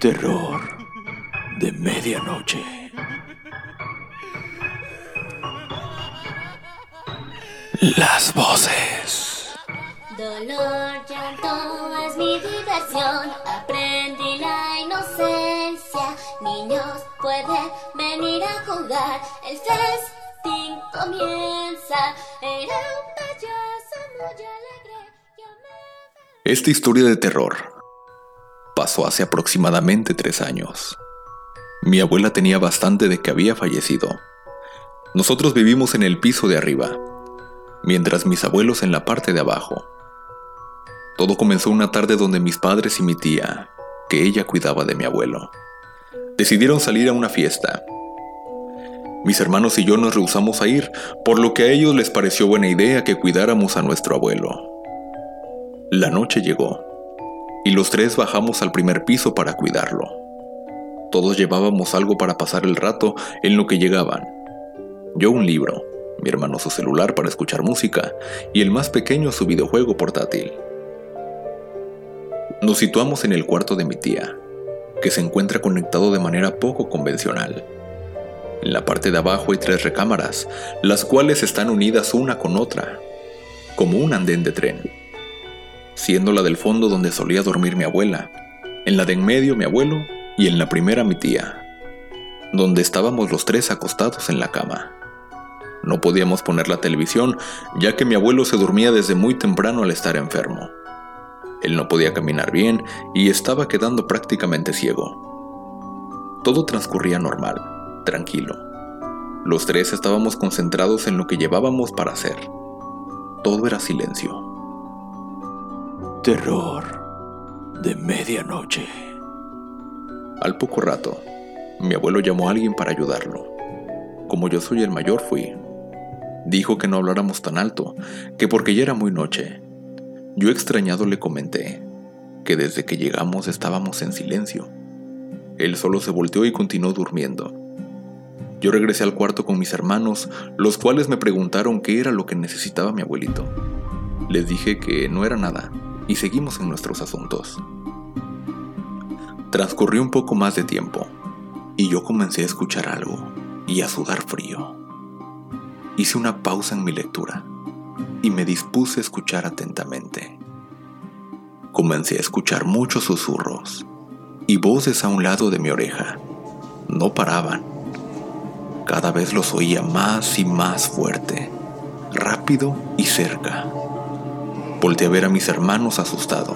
Terror de medianoche. Las voces. Dolor, llanto es mi diversión. Aprendí la inocencia. Niños pueden venir a jugar. El festín comienza. Era un payaso muy alegre. Yo me... Esta historia de terror pasó hace aproximadamente tres años. Mi abuela tenía bastante de que había fallecido. Nosotros vivimos en el piso de arriba, mientras mis abuelos en la parte de abajo. Todo comenzó una tarde donde mis padres y mi tía, que ella cuidaba de mi abuelo, decidieron salir a una fiesta. Mis hermanos y yo nos rehusamos a ir, por lo que a ellos les pareció buena idea que cuidáramos a nuestro abuelo. La noche llegó, y los tres bajamos al primer piso para cuidarlo. Todos llevábamos algo para pasar el rato en lo que llegaban. Yo un libro, mi hermano su celular para escuchar música y el más pequeño su videojuego portátil. Nos situamos en el cuarto de mi tía, que se encuentra conectado de manera poco convencional. En la parte de abajo hay tres recámaras, las cuales están unidas una con otra, como un andén de tren, siendo la del fondo donde solía dormir mi abuela, en la de en medio mi abuelo y en la primera mi tía, donde estábamos los tres acostados en la cama. No podíamos poner la televisión, ya que mi abuelo se dormía desde muy temprano al estar enfermo. Él no podía caminar bien y estaba quedando prácticamente ciego. Todo transcurría normal, tranquilo. Los tres estábamos concentrados en lo que llevábamos para hacer. Todo era silencio. Terror de medianoche. Al poco rato, mi abuelo llamó a alguien para ayudarlo. Como yo soy el mayor, fui. Dijo que no habláramos tan alto, que porque ya era muy noche. Yo extrañado le comenté que desde que llegamos estábamos en silencio. Él solo se volteó y continuó durmiendo. Yo regresé al cuarto con mis hermanos, los cuales me preguntaron qué era lo que necesitaba mi abuelito. Les dije que no era nada y seguimos en nuestros asuntos. Transcurrió un poco más de tiempo y yo comencé a escuchar algo y a sudar frío. Hice una pausa en mi lectura y me dispuse a escuchar atentamente. Comencé a escuchar muchos susurros y voces a un lado de mi oreja. No paraban. Cada vez los oía más y más fuerte, rápido y cerca. Volté a ver a mis hermanos asustado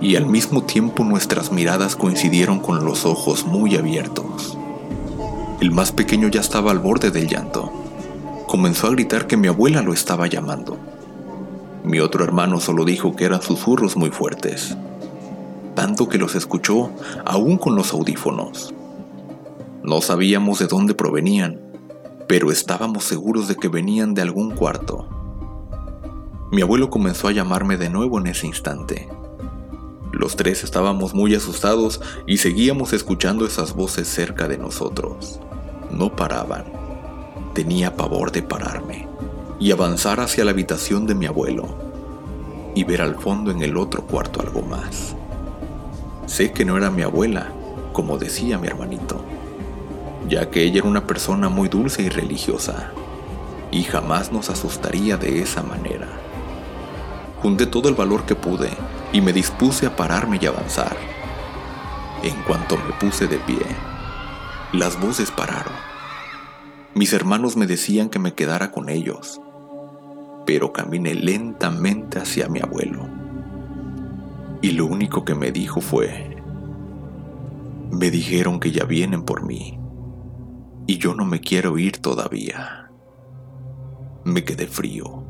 y al mismo tiempo nuestras miradas coincidieron con los ojos muy abiertos. El más pequeño ya estaba al borde del llanto. Comenzó a gritar que mi abuela lo estaba llamando. Mi otro hermano solo dijo que eran susurros muy fuertes, tanto que los escuchó aún con los audífonos. No sabíamos de dónde provenían, pero estábamos seguros de que venían de algún cuarto. Mi abuelo comenzó a llamarme de nuevo en ese instante. Los tres estábamos muy asustados y seguíamos escuchando esas voces cerca de nosotros. No paraban. Tenía pavor de pararme y avanzar hacia la habitación de mi abuelo y ver al fondo en el otro cuarto algo más. Sé que no era mi abuela, como decía mi hermanito, ya que ella era una persona muy dulce y religiosa y jamás nos asustaría de esa manera. Junté todo el valor que pude y me dispuse a pararme y avanzar. En cuanto me puse de pie, las voces pararon. Mis hermanos me decían que me quedara con ellos, pero caminé lentamente hacia mi abuelo. Y lo único que me dijo fue, me dijeron que ya vienen por mí, y yo no me quiero ir todavía. Me quedé frío,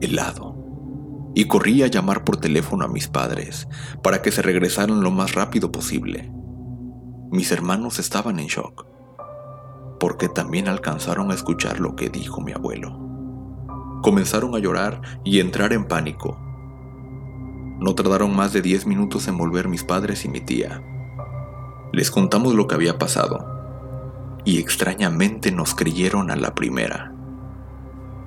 helado y corrí a llamar por teléfono a mis padres para que se regresaran lo más rápido posible. Mis hermanos estaban en shock, porque también alcanzaron a escuchar lo que dijo mi abuelo. Comenzaron a llorar y entrar en pánico. No tardaron más de 10 minutos en volver mis padres y mi tía. Les contamos lo que había pasado, y extrañamente nos creyeron a la primera.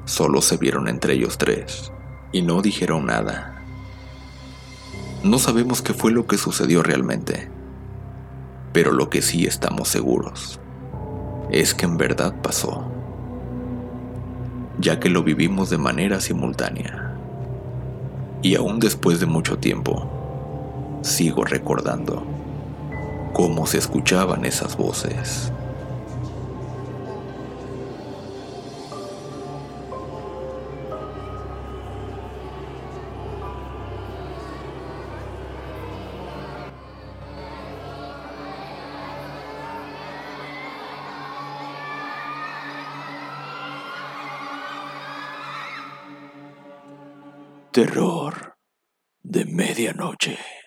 Solo se vieron entre ellos tres y no dijeron nada. No sabemos qué fue lo que sucedió realmente, Pero lo que sí estamos seguros es que en verdad pasó, ya que lo vivimos de manera simultánea. Y aún después de mucho tiempo, sigo recordando cómo se escuchaban esas voces. Terror de medianoche.